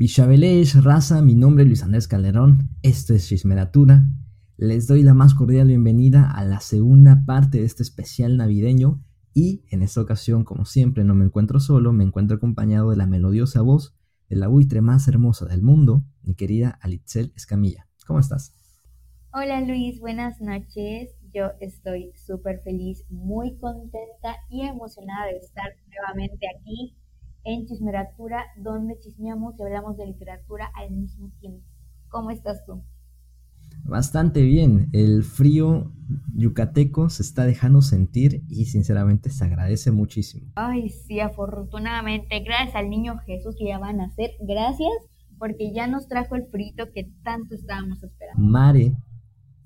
Bichabelés, raza, mi nombre es Luis Andrés Calderón, esto es Chismeratura. Les doy la más cordial bienvenida a la segunda parte de este especial navideño y en esta ocasión, como siempre, no me encuentro solo, me encuentro acompañado de la melodiosa voz de la buitre más hermosa del mundo, mi querida Alitzel Escamilla. ¿Cómo estás? Hola Luis, buenas noches. Yo estoy súper feliz, muy contenta y emocionada de estar nuevamente aquí en Chismeratura, donde chismeamos y hablamos de literatura al mismo tiempo. ¿Cómo estás tú? Bastante bien, el frío yucateco se está dejando sentir y sinceramente se agradece muchísimo. Ay, sí, afortunadamente, gracias al niño Jesús que ya va a nacer, gracias porque ya nos trajo el frito que tanto estábamos esperando. Mare,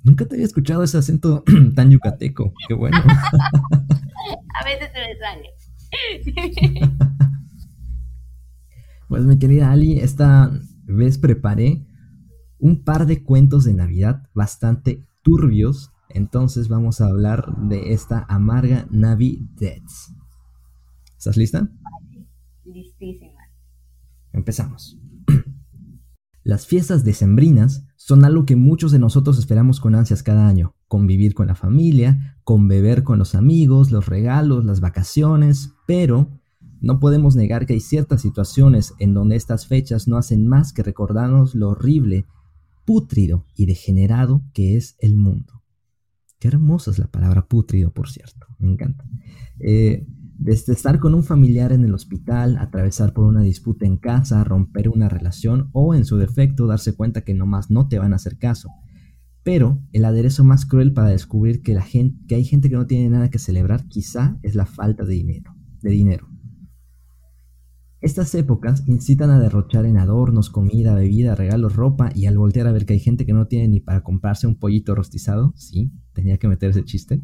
nunca te había escuchado ese acento tan yucateco, qué bueno. a veces se me sale. Pues mi querida Ali, esta vez preparé un par de cuentos de Navidad bastante turbios. Entonces vamos a hablar de esta amarga Navidad. ¿Estás lista? Listísima. Empezamos. Las fiestas decembrinas son algo que muchos de nosotros esperamos con ansias cada año. Convivir con la familia, con beber con los amigos, los regalos, las vacaciones, pero no podemos negar que hay ciertas situaciones en donde estas fechas no hacen más que recordarnos lo horrible, pútrido y degenerado que es el mundo. Qué hermosa es la palabra pútrido, por cierto, me encanta. Eh, desde estar con un familiar en el hospital, atravesar por una disputa en casa, romper una relación o en su defecto darse cuenta que nomás no te van a hacer caso. Pero el aderezo más cruel para descubrir que, la gente, que hay gente que no tiene nada que celebrar quizá es la falta de dinero. De dinero. Estas épocas incitan a derrochar en adornos, comida, bebida, regalos, ropa y al voltear a ver que hay gente que no tiene ni para comprarse un pollito rostizado, sí, tenía que meter ese chiste.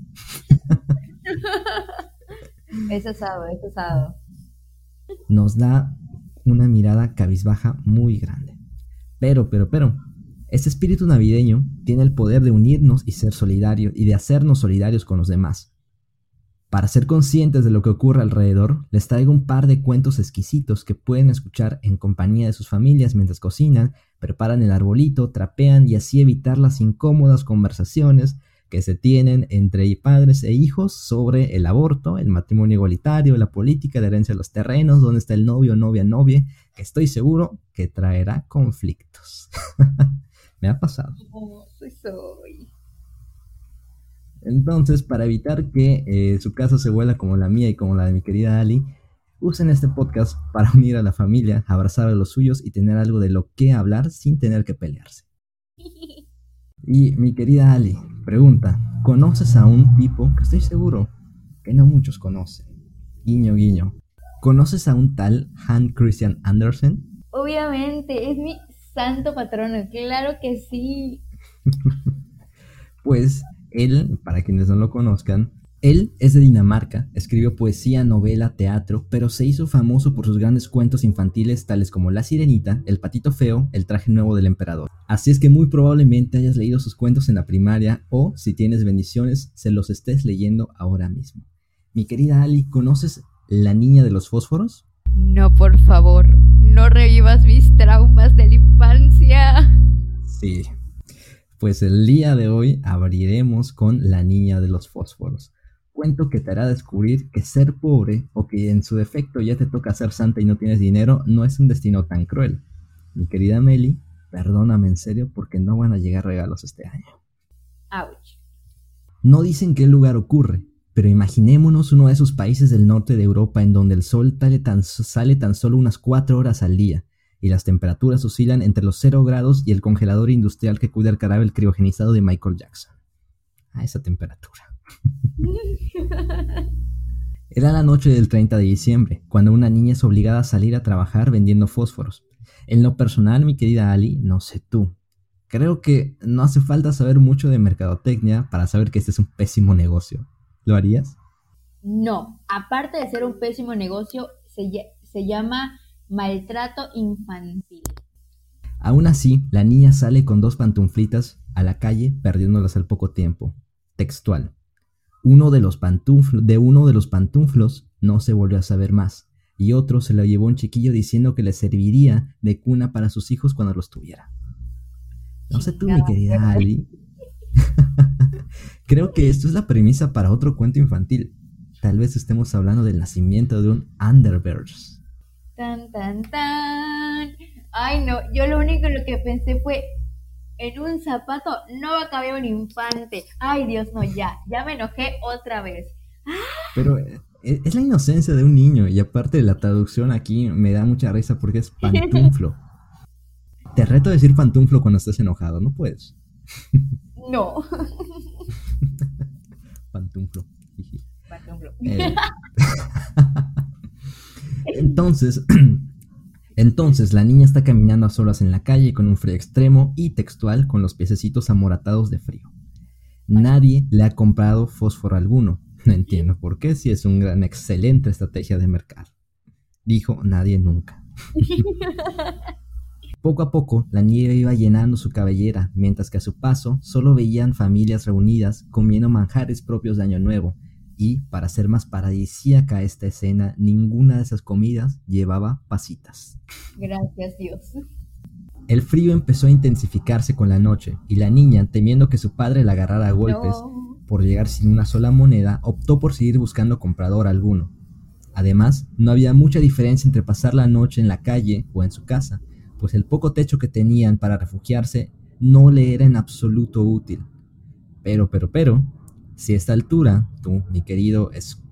es asado, es asado. Nos da una mirada cabizbaja muy grande. Pero, pero, pero, este espíritu navideño tiene el poder de unirnos y ser solidarios y de hacernos solidarios con los demás. Para ser conscientes de lo que ocurre alrededor, les traigo un par de cuentos exquisitos que pueden escuchar en compañía de sus familias mientras cocinan, preparan el arbolito, trapean y así evitar las incómodas conversaciones que se tienen entre padres e hijos sobre el aborto, el matrimonio igualitario, la política, la herencia de los terrenos, dónde está el novio, novia, novia, que estoy seguro que traerá conflictos. Me ha pasado. soy. Entonces, para evitar que eh, su casa se vuela como la mía y como la de mi querida Ali, usen este podcast para unir a la familia, abrazar a los suyos y tener algo de lo que hablar sin tener que pelearse. Y mi querida Ali, pregunta, ¿conoces a un tipo que estoy seguro que no muchos conocen? Guiño, guiño. ¿Conoces a un tal Han Christian Andersen? Obviamente, es mi santo patrono, claro que sí. pues él, para quienes no lo conozcan, él es de Dinamarca, escribió poesía, novela, teatro, pero se hizo famoso por sus grandes cuentos infantiles tales como La Sirenita, El Patito Feo, El Traje Nuevo del Emperador. Así es que muy probablemente hayas leído sus cuentos en la primaria o, si tienes bendiciones, se los estés leyendo ahora mismo. Mi querida Ali, ¿conoces La Niña de los Fósforos? No, por favor, no revivas mis traumas de la infancia. Sí, pues el día de hoy abriremos con La Niña de los Fósforos. Cuento que te hará descubrir que ser pobre o que en su defecto ya te toca ser santa y no tienes dinero no es un destino tan cruel. Mi querida Meli, perdóname en serio porque no van a llegar regalos este año. Ouch. No dicen qué lugar ocurre, pero imaginémonos uno de esos países del norte de Europa en donde el sol sale tan, sale tan solo unas cuatro horas al día y las temperaturas oscilan entre los 0 grados y el congelador industrial que cuida el carável criogenizado de Michael Jackson. A esa temperatura. Era la noche del 30 de diciembre, cuando una niña es obligada a salir a trabajar vendiendo fósforos. En lo personal, mi querida Ali, no sé tú. Creo que no hace falta saber mucho de mercadotecnia para saber que este es un pésimo negocio. ¿Lo harías? No, aparte de ser un pésimo negocio, se, se llama Maltrato infantil. Aún así, la niña sale con dos pantuflitas a la calle perdiéndolas al poco tiempo. Textual. Uno de los de uno de los pantuflos no se volvió a saber más, y otro se lo llevó un chiquillo diciendo que le serviría de cuna para sus hijos cuando los tuviera. No sé tú, mi querida Ali. Creo que esto es la premisa para otro cuento infantil. Tal vez estemos hablando del nacimiento de un Underverse. Tan, tan, tan. Ay, no, yo lo único lo que pensé fue, en un zapato no va a caber un infante. Ay, Dios, no, ya, ya me enojé otra vez. Pero eh, es la inocencia de un niño y aparte la traducción aquí me da mucha risa porque es pantuflo. Te reto a decir pantuflo cuando estés enojado, no puedes. No. pantuflo. Eh, entonces, entonces la niña está caminando a solas en la calle con un frío extremo y textual con los piececitos amoratados de frío. Nadie le ha comprado fósforo alguno. No entiendo por qué, si es una gran, excelente estrategia de mercado. Dijo nadie nunca. Poco a poco, la nieve iba llenando su cabellera, mientras que a su paso solo veían familias reunidas comiendo manjares propios de Año Nuevo, y, para ser más paradisíaca esta escena, ninguna de esas comidas llevaba pasitas. Gracias Dios. El frío empezó a intensificarse con la noche, y la niña, temiendo que su padre la agarrara a golpes por llegar sin una sola moneda, optó por seguir buscando comprador alguno. Además, no había mucha diferencia entre pasar la noche en la calle o en su casa, pues el poco techo que tenían para refugiarse no le era en absoluto útil. Pero, pero, pero, si a esta altura, tú, mi querido, es,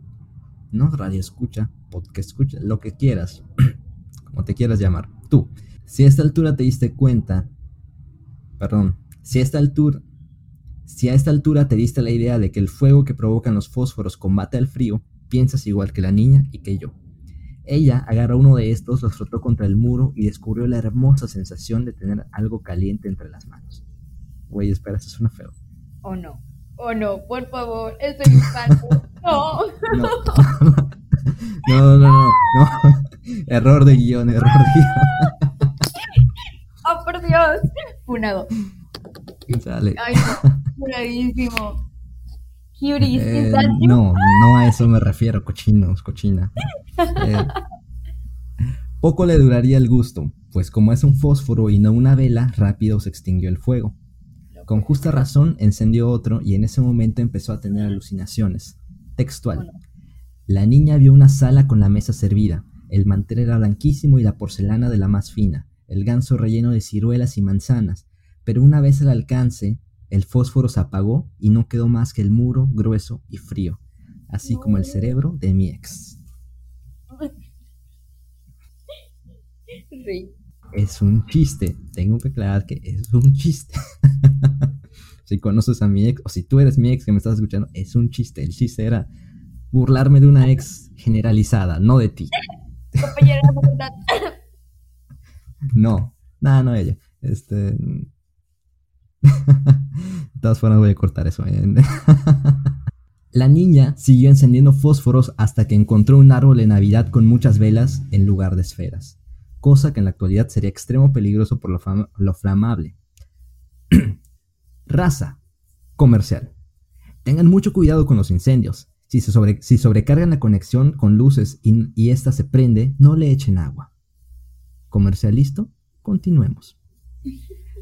no radio escucha, podcast escucha, lo que quieras, como te quieras llamar, tú, si a esta altura te diste cuenta, perdón, si a esta altura, si a esta altura te diste la idea de que el fuego que provocan los fósforos combate al frío, piensas igual que la niña y que yo. Ella agarró uno de estos, los frotó contra el muro y descubrió la hermosa sensación de tener algo caliente entre las manos. Güey, espera, eso suena feo. ¿O no? Oh no, por favor, estoy infarto. No. No. no. no, no, Error de guion, error de guion. Oh, por Dios. Funado. Sale. Ay, no. Funadísimo. Eh, no, no a eso me refiero, cochinos, cochina. Eh, poco le duraría el gusto, pues como es un fósforo y no una vela, rápido se extinguió el fuego. Con justa razón encendió otro y en ese momento empezó a tener alucinaciones. Textual. La niña vio una sala con la mesa servida, el mantel era blanquísimo y la porcelana de la más fina, el ganso relleno de ciruelas y manzanas, pero una vez al alcance, el fósforo se apagó y no quedó más que el muro grueso y frío, así como el cerebro de mi ex. es un chiste. Tengo que aclarar que es un chiste. si conoces a mi ex, o si tú eres mi ex que me estás escuchando, es un chiste. El chiste era burlarme de una ex generalizada, no de ti. no, nada, no ella. Este. de todas formas, voy a cortar eso. ¿eh? La niña siguió encendiendo fósforos hasta que encontró un árbol de Navidad con muchas velas en lugar de esferas cosa que en la actualidad sería extremo peligroso por lo, flamable. Raza comercial. Tengan mucho cuidado con los incendios. Si, sobrecargan la conexión con luces y, y esta se prende, no le echen agua. ¿Comercial listo? Continuemos.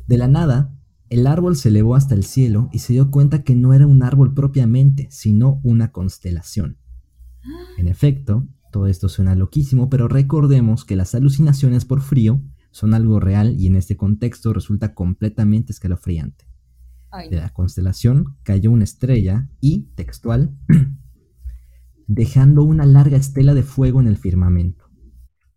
De la nada, el árbol se elevó hasta el cielo y se dio cuenta que no era un árbol propiamente, sino una constelación. En efecto, todo esto suena loquísimo, pero recordemos que las alucinaciones por frío son algo real y en este contexto resulta completamente escalofriante. De la constelación cayó una estrella y, textual, dejando una larga estela de fuego en el firmamento.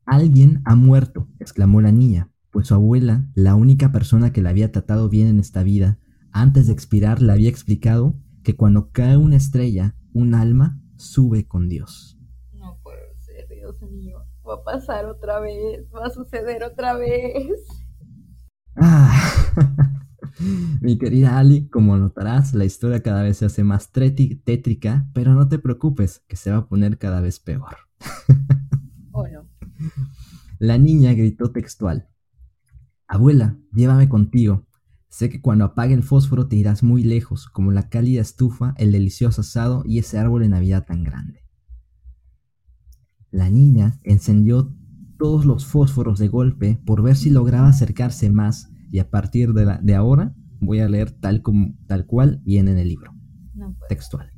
Alguien ha muerto, exclamó la niña, pues su abuela, la única persona que la había tratado bien en esta vida, antes de expirar le había explicado que cuando cae una estrella, un alma sube con Dios va a pasar otra vez, va a suceder otra vez. Ah, mi querida Ali, como notarás, la historia cada vez se hace más tétrica, pero no te preocupes, que se va a poner cada vez peor. ¿O no? La niña gritó textual. Abuela, llévame contigo. Sé que cuando apague el fósforo te irás muy lejos, como la cálida estufa, el delicioso asado y ese árbol de Navidad tan grande. La niña encendió todos los fósforos de golpe por ver si lograba acercarse más y a partir de, de ahora voy a leer tal, como, tal cual viene en el libro. textual.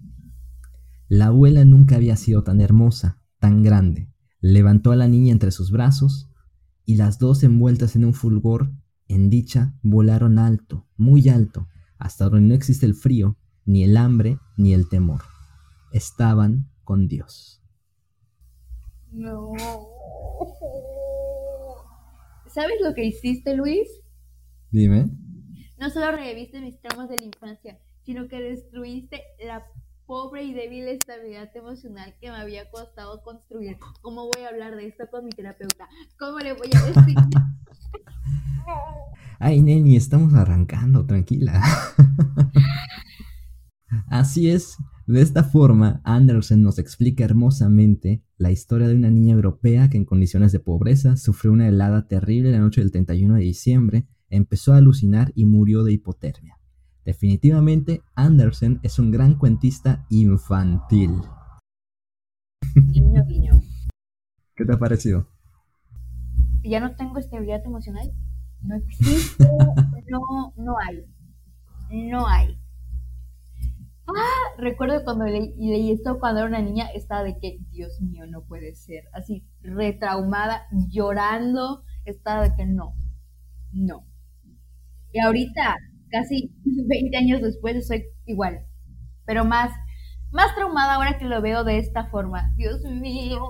La abuela nunca había sido tan hermosa, tan grande. Levantó a la niña entre sus brazos y las dos envueltas en un fulgor, en dicha, volaron alto, muy alto, hasta donde no existe el frío, ni el hambre, ni el temor. Estaban con Dios. No. ¿Sabes lo que hiciste, Luis? Dime. No solo reviviste mis traumas de la infancia, sino que destruiste la pobre y débil estabilidad emocional que me había costado construir. ¿Cómo voy a hablar de esto con mi terapeuta? ¿Cómo le voy a decir? Ay, Neni, estamos arrancando, tranquila. Así es, de esta forma, Andersen nos explica hermosamente la historia de una niña europea que en condiciones de pobreza sufrió una helada terrible la noche del 31 de diciembre, empezó a alucinar y murió de hipotermia. Definitivamente, Andersen es un gran cuentista infantil. Guiño, guiño. ¿Qué te ha parecido? Ya no tengo estabilidad emocional. No existe. no, no hay. No hay. Ah, recuerdo cuando leí, esto cuando era una niña, estaba de que, Dios mío, no puede ser. Así, retraumada, llorando, estaba de que no, no. Y ahorita casi 20 años después soy igual, pero más, más traumada ahora que lo veo de esta forma. Dios mío.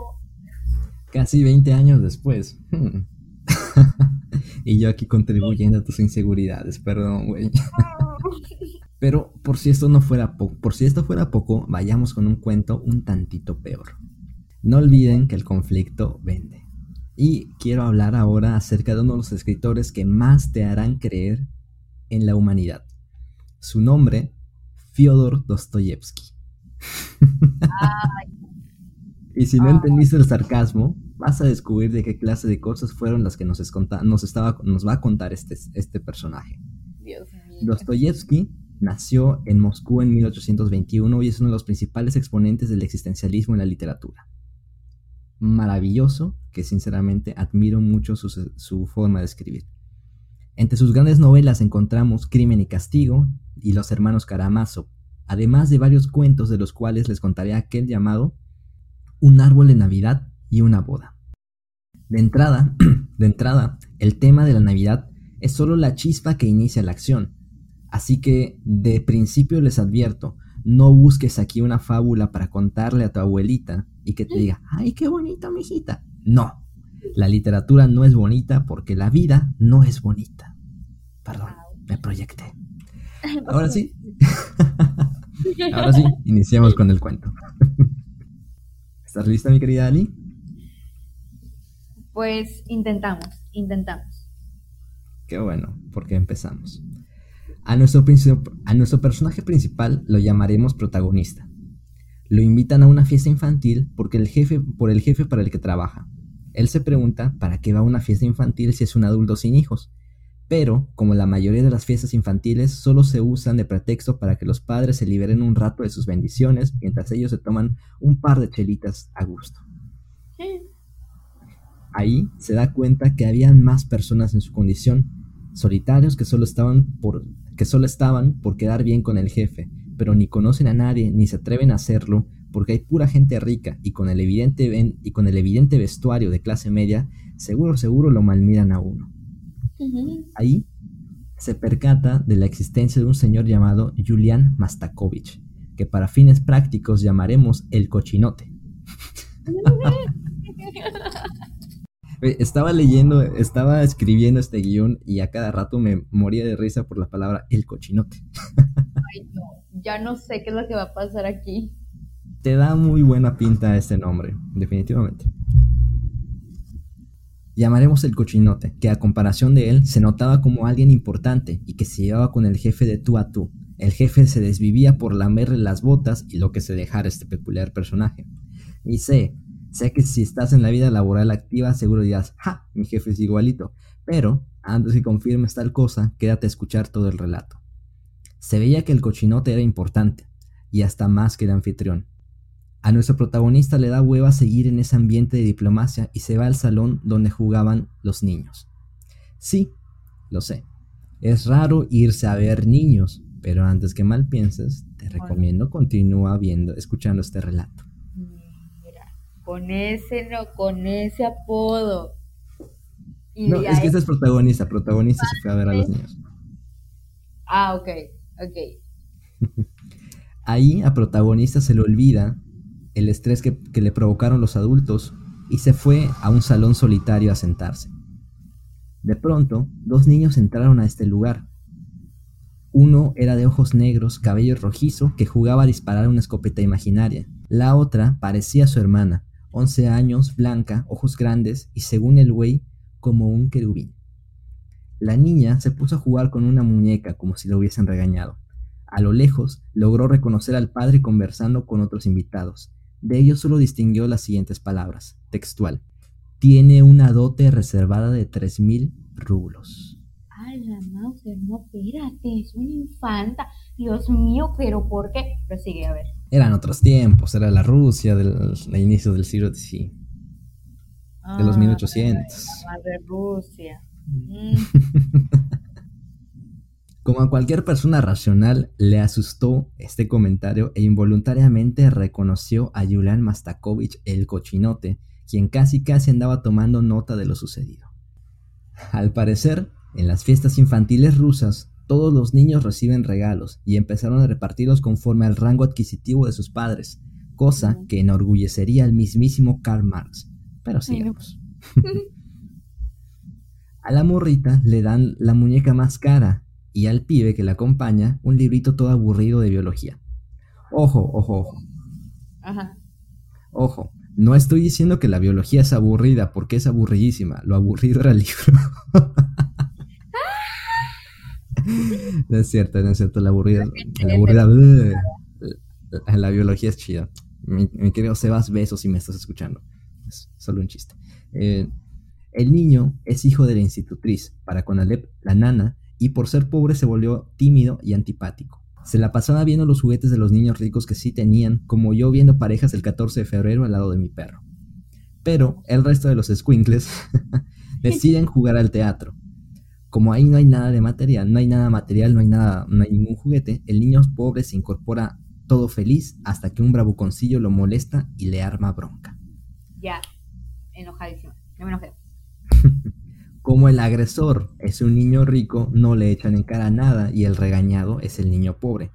Casi 20 años después. y yo aquí contribuyendo a tus inseguridades, perdón, güey. Pero por si esto no fuera poco, por si esto fuera poco, vayamos con un cuento un tantito peor. No olviden que el conflicto vende. Y quiero hablar ahora acerca de uno de los escritores que más te harán creer en la humanidad. Su nombre, Fyodor Dostoyevsky. y si no entendiste el sarcasmo, vas a descubrir de qué clase de cosas fueron las que nos, nos, estaba, nos va a contar este, este personaje. Dostoyevsky nació en Moscú en 1821 y es uno de los principales exponentes del existencialismo en la literatura. Maravilloso, que sinceramente admiro mucho su, forma de escribir. Entre sus grandes novelas encontramos Crimen y Castigo y Los Hermanos Karamazov, además de varios cuentos de los cuales les contaré aquel llamado Un árbol de Navidad y una boda. De entrada, de entrada, el tema de la Navidad es solo la chispa que inicia la acción. Así que de principio les advierto, no busques aquí una fábula para contarle a tu abuelita y que te diga, ay, qué bonita, mijita. No, la literatura no es bonita porque la vida no es bonita. Perdón, me proyecté. Ahora sí. Ahora sí, iniciamos con el cuento. ¿Estás lista, mi querida Ali? Pues intentamos, intentamos. Qué bueno, porque empezamos. A nuestro, a nuestro personaje principal lo llamaremos protagonista. Lo invitan a una fiesta infantil porque el jefe, por el jefe para el que trabaja. Él se pregunta para qué va a una fiesta infantil si es un adulto sin hijos. Pero, como la mayoría de las fiestas infantiles solo se usan de pretexto para que los padres se liberen un rato de sus bendiciones mientras ellos se toman un par de chelitas a gusto. Ahí se da cuenta que habían más personas en su condición, solitarios que solo estaban por que solo estaban por quedar bien con el jefe, pero ni conocen a nadie ni se atreven a hacerlo porque hay pura gente rica y con el evidente, y con el evidente vestuario de clase media, seguro, seguro lo malmiran a uno. Ahí se percata de la existencia de un señor llamado Julian Mastakovich, que para fines prácticos llamaremos el cochinote. estaba leyendo, estaba escribiendo este guion y a cada rato me moría de risa por la palabra el cochinote. Ay, no, ya no sé qué es lo que va a pasar aquí te da muy buena pinta este nombre, definitivamente. Llamaremos el cochinote, que a comparación de él se notaba como alguien importante y que se llevaba con el jefe de tú a tú. El jefe se desvivía por lamerle las botas y lo que se dejara este peculiar personaje. Y sé, sé que si estás en la vida laboral activa seguro dirás, ¡ja! Mi jefe es igualito. Pero, antes que confirmes tal cosa, quédate a escuchar todo el relato. Se veía que el cochinote era importante, y hasta más que el anfitrión. A nuestro protagonista le da hueva seguir en ese ambiente de diplomacia y se va al salón donde jugaban los niños. Sí, lo sé. Es raro irse a ver niños, pero antes que mal pienses, te recomiendo continúa viendo, escuchando este relato. Con ese no, con ese apodo. no, es que este es protagonista, protagonista se fue a ver a los niños. Ah, ok, ok. Ahí a protagonista se le olvida el estrés que, le provocaron los adultos y se fue a un salón solitario a sentarse. De pronto, dos niños entraron a este lugar. Uno era de ojos negros, cabello rojizo, que jugaba a disparar una escopeta imaginaria. La otra parecía su hermana, 11 años, blanca, ojos grandes y según el güey, como un querubín. La niña se puso a jugar con una muñeca como si lo hubiesen regañado. A lo lejos logró reconocer al padre conversando con otros invitados, de ellos solo distinguió las siguientes palabras, textual. Tiene una dote reservada de tres mil rublos. Ay, la Mauser, no, espérate, es una infanta. Dios mío, pero ¿por qué? Prosigue, a ver. Eran otros tiempos, era la Rusia del, inicio del siglo XIX. de los 1800. Ah, Rusia. Mm. Como a cualquier persona racional, le asustó este comentario e involuntariamente reconoció a Yulian Mastakovich el cochinote, quien casi casi andaba tomando nota de lo sucedido. Al parecer, en las fiestas infantiles rusas, todos los niños reciben regalos y empezaron a repartirlos conforme al rango adquisitivo de sus padres, cosa que enorgullecería al mismísimo Karl Marx. Pero sigamos. a la morrita le dan la muñeca más cara y al pibe que la acompaña un librito todo aburrido de biología. Ojo, ojo, ojo. Ajá. Ojo, no estoy diciendo que la biología es aburrida porque es aburridísima. Lo aburrido era el libro. no es cierto, no es cierto. La aburrida, la aburrida, la, biología es chida. Me mi Sebas, besos si me estás escuchando. Es solo un chiste. Eh, el niño es hijo de la institutriz. Para con Alep, la nana y por ser pobre se volvió tímido y antipático. Se la pasaba viendo los juguetes de los niños ricos que sí tenían, como yo viendo parejas el 14 de febrero al lado de mi perro. Pero el resto de los squinkles deciden jugar al teatro. Como ahí no hay nada de material, no hay nada material, no hay nada, no hay ningún juguete, el niño pobre se incorpora todo feliz hasta que un bravuconcillo lo molesta y le arma bronca. Ya, enojadísimo, no me enojé. Como el agresor es un niño rico, no le echan en cara nada y el regañado es el niño pobre.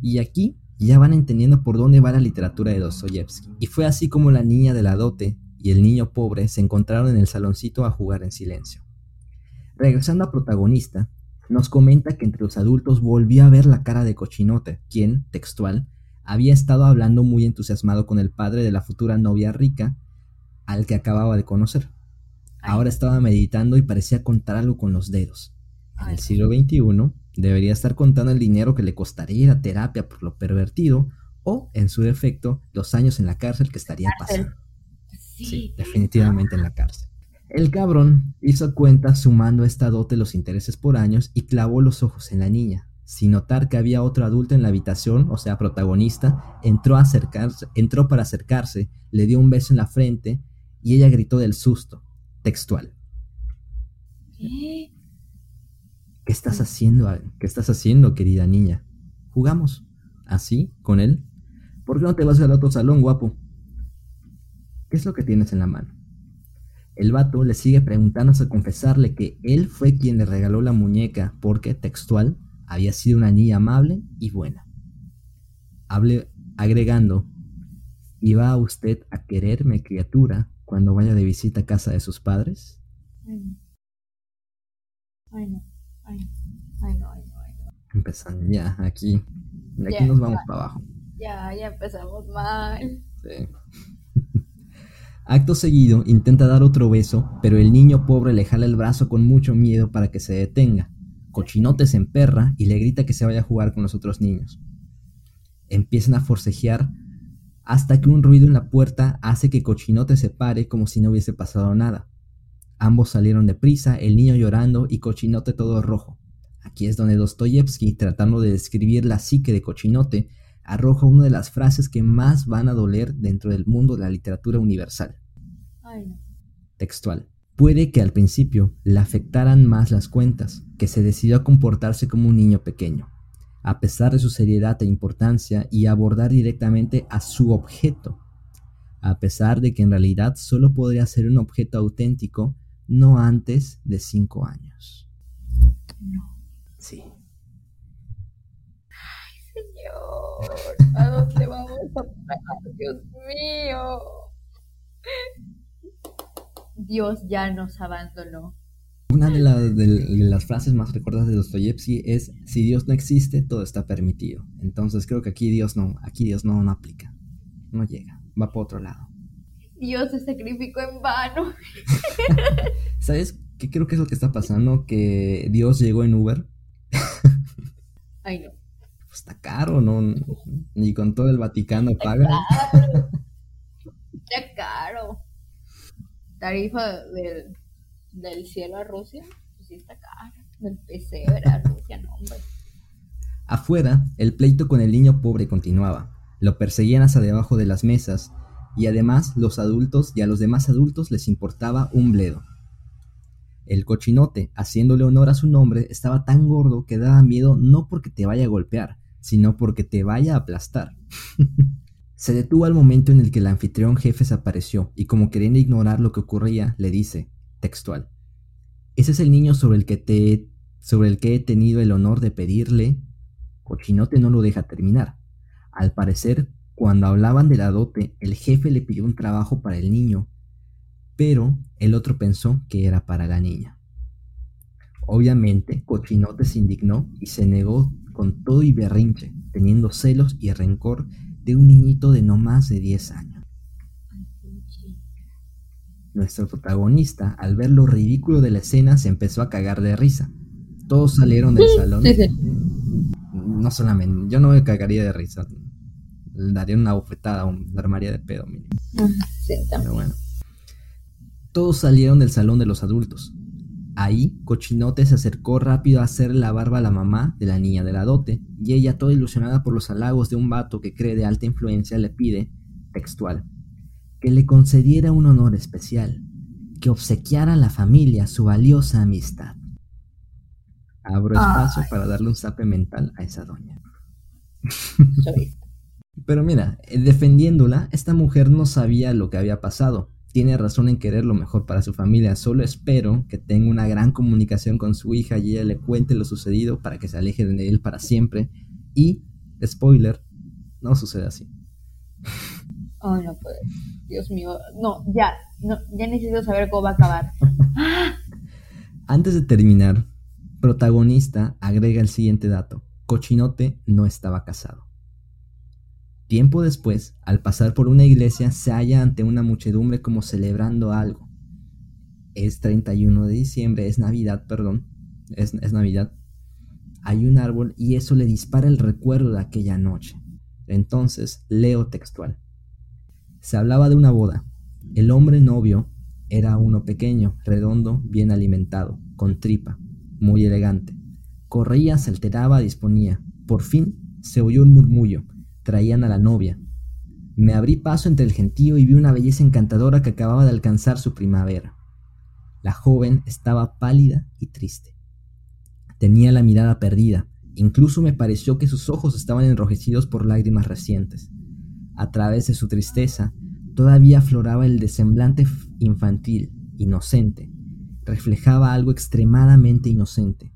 Y aquí ya van entendiendo por dónde va la literatura de Dostoyevsky. Y fue así como la niña de la dote y el niño pobre se encontraron en el saloncito a jugar en silencio. Regresando a protagonista, nos comenta que entre los adultos volvió a ver la cara de Cochinote, quien, textual, había estado hablando muy entusiasmado con el padre de la futura novia rica al que acababa de conocer. Ahora estaba meditando y parecía contar algo con los dedos. En el siglo XXI debería estar contando el dinero que le costaría ir a terapia por lo pervertido o, en su defecto, los años en la cárcel que estaría pasando. Sí, definitivamente en la cárcel. El cabrón hizo cuenta sumando esta dote los intereses por años y clavó los ojos en la niña. Sin notar que había otro adulto en la habitación, o sea, protagonista, entró, a entró para acercarse, le dio un beso en la frente y ella gritó del susto textual. ¿Qué? ¿Qué estás haciendo? ¿Qué estás haciendo, querida niña? ¿Jugamos? ¿Así? ¿Con él? ¿Por qué no te vas al otro salón, guapo? ¿Qué es lo que tienes en la mano? El vato le sigue preguntando hasta confesarle que él fue quien le regaló la muñeca porque, textual, había sido una niña amable y buena. Hable agregando, ¿iba usted a quererme, criatura, cuando vaya de visita a casa de sus padres? Ay, no. Ay. Ay, no, ay, no, ay, no. Empezando ya, aquí. De aquí nos vamos para abajo. Ya, ya empezamos mal. Sí. Acto seguido, intenta dar otro beso, pero el niño pobre le jala el brazo con mucho miedo para que se detenga. Cochinote se emperra y le grita que se vaya a jugar con los otros niños. Empiezan a forcejear hasta que un ruido en la puerta hace que Cochinote se pare como si no hubiese pasado nada. Ambos salieron de prisa, el niño llorando y Cochinote todo rojo. Aquí es donde Dostoyevsky, tratando de describir la psique de Cochinote, arroja una de las frases que más van a doler dentro del mundo de la literatura universal. Textual. Puede que al principio le afectaran más las cuentas, que se decidió a comportarse como un niño pequeño, a pesar de su seriedad e importancia y abordar directamente a su objeto, a pesar de que en realidad solo podría ser un objeto auténtico no antes de cinco años. No. Sí. Ay, señor, ¿a dónde vamos a parar? Dios mío. Dios ya nos abandonó. Una de, las frases más recordadas de Dostoyevsky es si Dios no existe, todo está permitido. Entonces creo que aquí Dios no, aquí Dios no, no aplica. No llega, va por otro lado. Dios se sacrificó en vano. ¿Sabes qué creo que es lo que está pasando? Que Dios llegó en Uber. Ay, no. Pues está caro, ¿no? Ni con todo el Vaticano paga. Está caro tarifa del, del cielo a Rusia, pues sí está cara. Del PC a Rusia, no, hombre. Afuera, el pleito con el niño pobre continuaba. Lo perseguían hasta debajo de las mesas, y además los adultos y a los demás adultos les importaba un bledo. El cochinote, haciéndole honor a su nombre, estaba tan gordo que daba miedo no porque te vaya a golpear, sino porque te vaya a aplastar. Se detuvo al momento en el que el anfitrión jefe se apareció y como queriendo ignorar lo que ocurría, le dice, textual, Ese es el niño sobre el que te sobre el que he tenido el honor de pedirle. Cochinote no lo deja terminar. Al parecer, cuando hablaban de la dote, el jefe le pidió un trabajo para el niño, pero el otro pensó que era para la niña. Obviamente, Cochinote se indignó y se negó con todo y berrinche, teniendo celos y rencor de un niñito de no más de 10 años. Nuestro protagonista, al ver lo ridículo de la escena, se empezó a cagar de risa. Todos salieron del salón. No solamente, yo no me cagaría de risa. Le daría una bofetada, un armaria de pedo mínimo. Pero bueno. Todos salieron del salón de los adultos. Ahí, Cochinote se acercó rápido a hacer la barba a la mamá de la niña de la dote, y ella, toda ilusionada por los halagos de un vato que cree de alta influencia, le pide, textual, que le concediera un honor especial, que obsequiara a la familia su valiosa amistad. Abro espacio para darle un zape mental a esa doña. Pero mira, defendiéndola, esta mujer no sabía lo que había pasado, tiene razón en querer lo mejor para su familia. Solo espero que tenga una gran comunicación con su hija y ella le cuente lo sucedido para que se aleje de él para siempre. Y, spoiler, no sucede así. Ay, no puede. Dios mío. No, ya. No, ya necesito saber cómo va a acabar. Antes de terminar, protagonista agrega el siguiente dato. Cochinote no estaba casado. Tiempo después, al pasar por una iglesia, se halla ante una muchedumbre como celebrando algo. Es 31 de diciembre, es Navidad, perdón, es, es Navidad. Hay un árbol y eso le dispara el recuerdo de aquella noche. Entonces, leo textual. Se hablaba de una boda. El hombre novio era uno pequeño, redondo, bien alimentado, con tripa, muy elegante. Corría, se alteraba, disponía. Por fin se oyó un murmullo traían a la novia. Me abrí paso entre el gentío y vi una belleza encantadora que acababa de alcanzar su primavera. La joven estaba pálida y triste. Tenía la mirada perdida, incluso me pareció que sus ojos estaban enrojecidos por lágrimas recientes. A través de su tristeza, todavía afloraba el desemblante infantil, inocente. Reflejaba algo extremadamente inocente,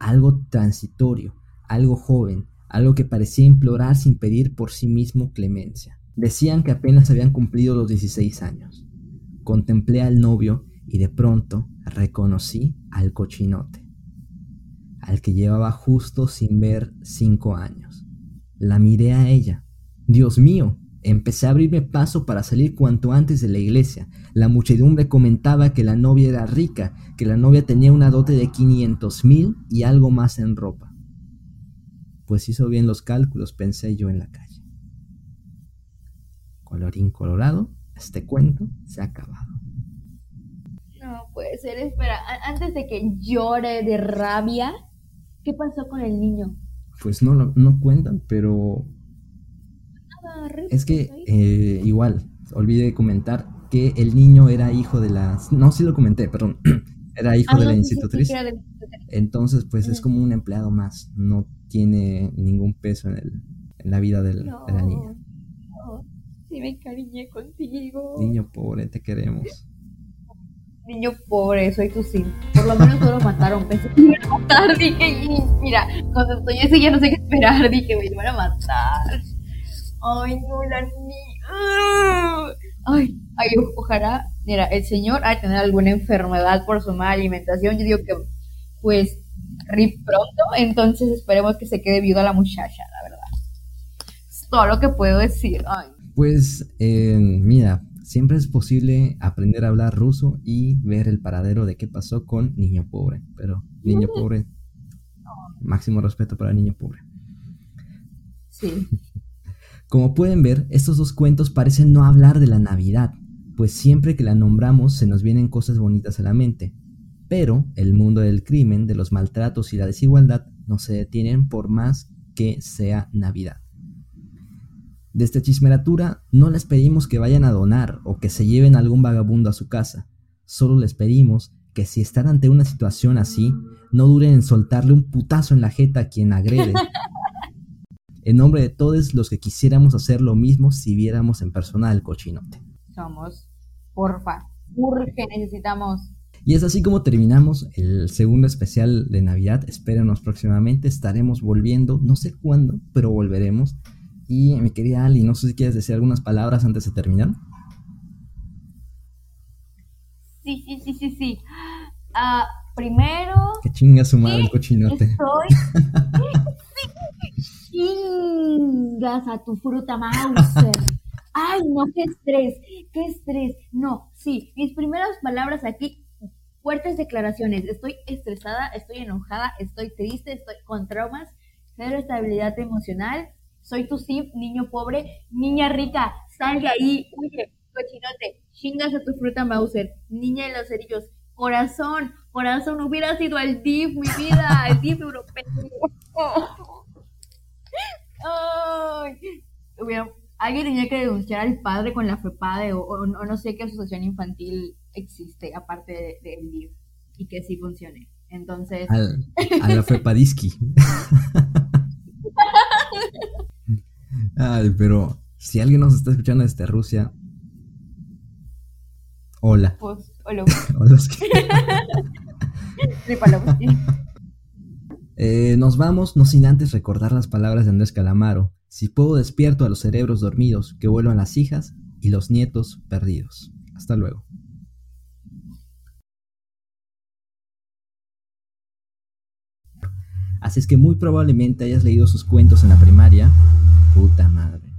algo transitorio, algo joven, algo que parecía implorar sin pedir por sí mismo clemencia. Decían que apenas habían cumplido los 16 años. Contemplé al novio y de pronto reconocí al cochinote, al que llevaba justo sin ver cinco años. La miré a ella. Dios mío, empecé a abrirme paso para salir cuanto antes de la iglesia. La muchedumbre comentaba que la novia era rica, que la novia tenía una dote de 500 mil y algo más en ropa pues hizo bien los cálculos, pensé yo en la calle. Colorín colorado, este cuento se ha acabado. No puede ser, espera, antes de que llore de rabia, ¿qué pasó con el niño? Pues no, no cuentan, pero Ah, es que eh, igual, olvidé comentar que el niño era hijo de la... No, sí lo comenté, perdón. Era hijo de la institutriz. Entonces, pues es como un empleado más. No tiene ningún peso en, el, en la vida del, de la niña. No, sí me encariñé contigo. Niño pobre, te queremos. Niño pobre, soy tu sí. Por lo menos no lo mataron. Pensé que me iban a matar. Dije, mira, cuando estoy así ya no sé qué esperar. Dije, me iban a matar. Ay, no, la niña. Ay, ay, ojalá, mira, el señor ha tener alguna enfermedad por su mala alimentación. Yo digo que, pues, rip pronto, entonces esperemos que se quede viuda la muchacha, la verdad. Es todo lo que puedo decir. Pues, eh, mira, siempre es posible aprender a hablar ruso y ver el paradero de qué pasó con Niño Pobre. Pero, Niño Pobre, máximo respeto para Niño Pobre. Sí. Como pueden ver, estos dos cuentos parecen no hablar de la Navidad, pues siempre que la nombramos se nos vienen cosas bonitas a la mente. Pero el mundo del crimen, de los maltratos y la desigualdad no se detienen por más que sea Navidad. De esta chismeratura no les pedimos que vayan a donar o que se lleven algún vagabundo a su casa, solo les pedimos que si están ante una situación así, no duren en soltarle un putazo en la jeta a quien agrede en nombre de todos los que quisiéramos hacer lo mismo si viéramos en persona el cochinote. Somos, porfa, urge, necesitamos. Y es así como terminamos el segundo especial de Navidad. Espérenos próximamente, estaremos volviendo, no sé cuándo, pero volveremos. Y mi querida Ali, no sé si quieres decir algunas palabras antes de terminar. Sí, sí, sí, sí, sí. Uh, primero... Que chinga su madre el cochinote. Estoy... chingas a tu fruta Mauser. Ay, no, qué estrés, qué estrés. No, sí, mis primeras palabras aquí, fuertes declaraciones. Estoy estresada, estoy enojada, estoy triste, estoy con traumas, cero estabilidad emocional. Soy tu sim, niño pobre, niña rica, sal de ahí, huye, cochinote, chingas a tu fruta Mauser, niña de los cerillos, corazón, corazón, hubiera sido el DIF, mi vida, el DIF europeo. Alguien tenía que denunciar al padre con la FEPADE o, no sé qué asociación infantil existe aparte del de, y que sí funcione. Entonces. a la FEPADISKI. Ay, pero si alguien nos está escuchando desde Rusia, hola. Pues, hola. hola. Eh, nos vamos, no sin antes recordar las palabras de Andrés Calamaro. Si puedo despierto a los cerebros dormidos que vuelvan las hijas y los nietos perdidos. Hasta luego. Así es que muy probablemente hayas leído sus cuentos en la primaria. Puta madre.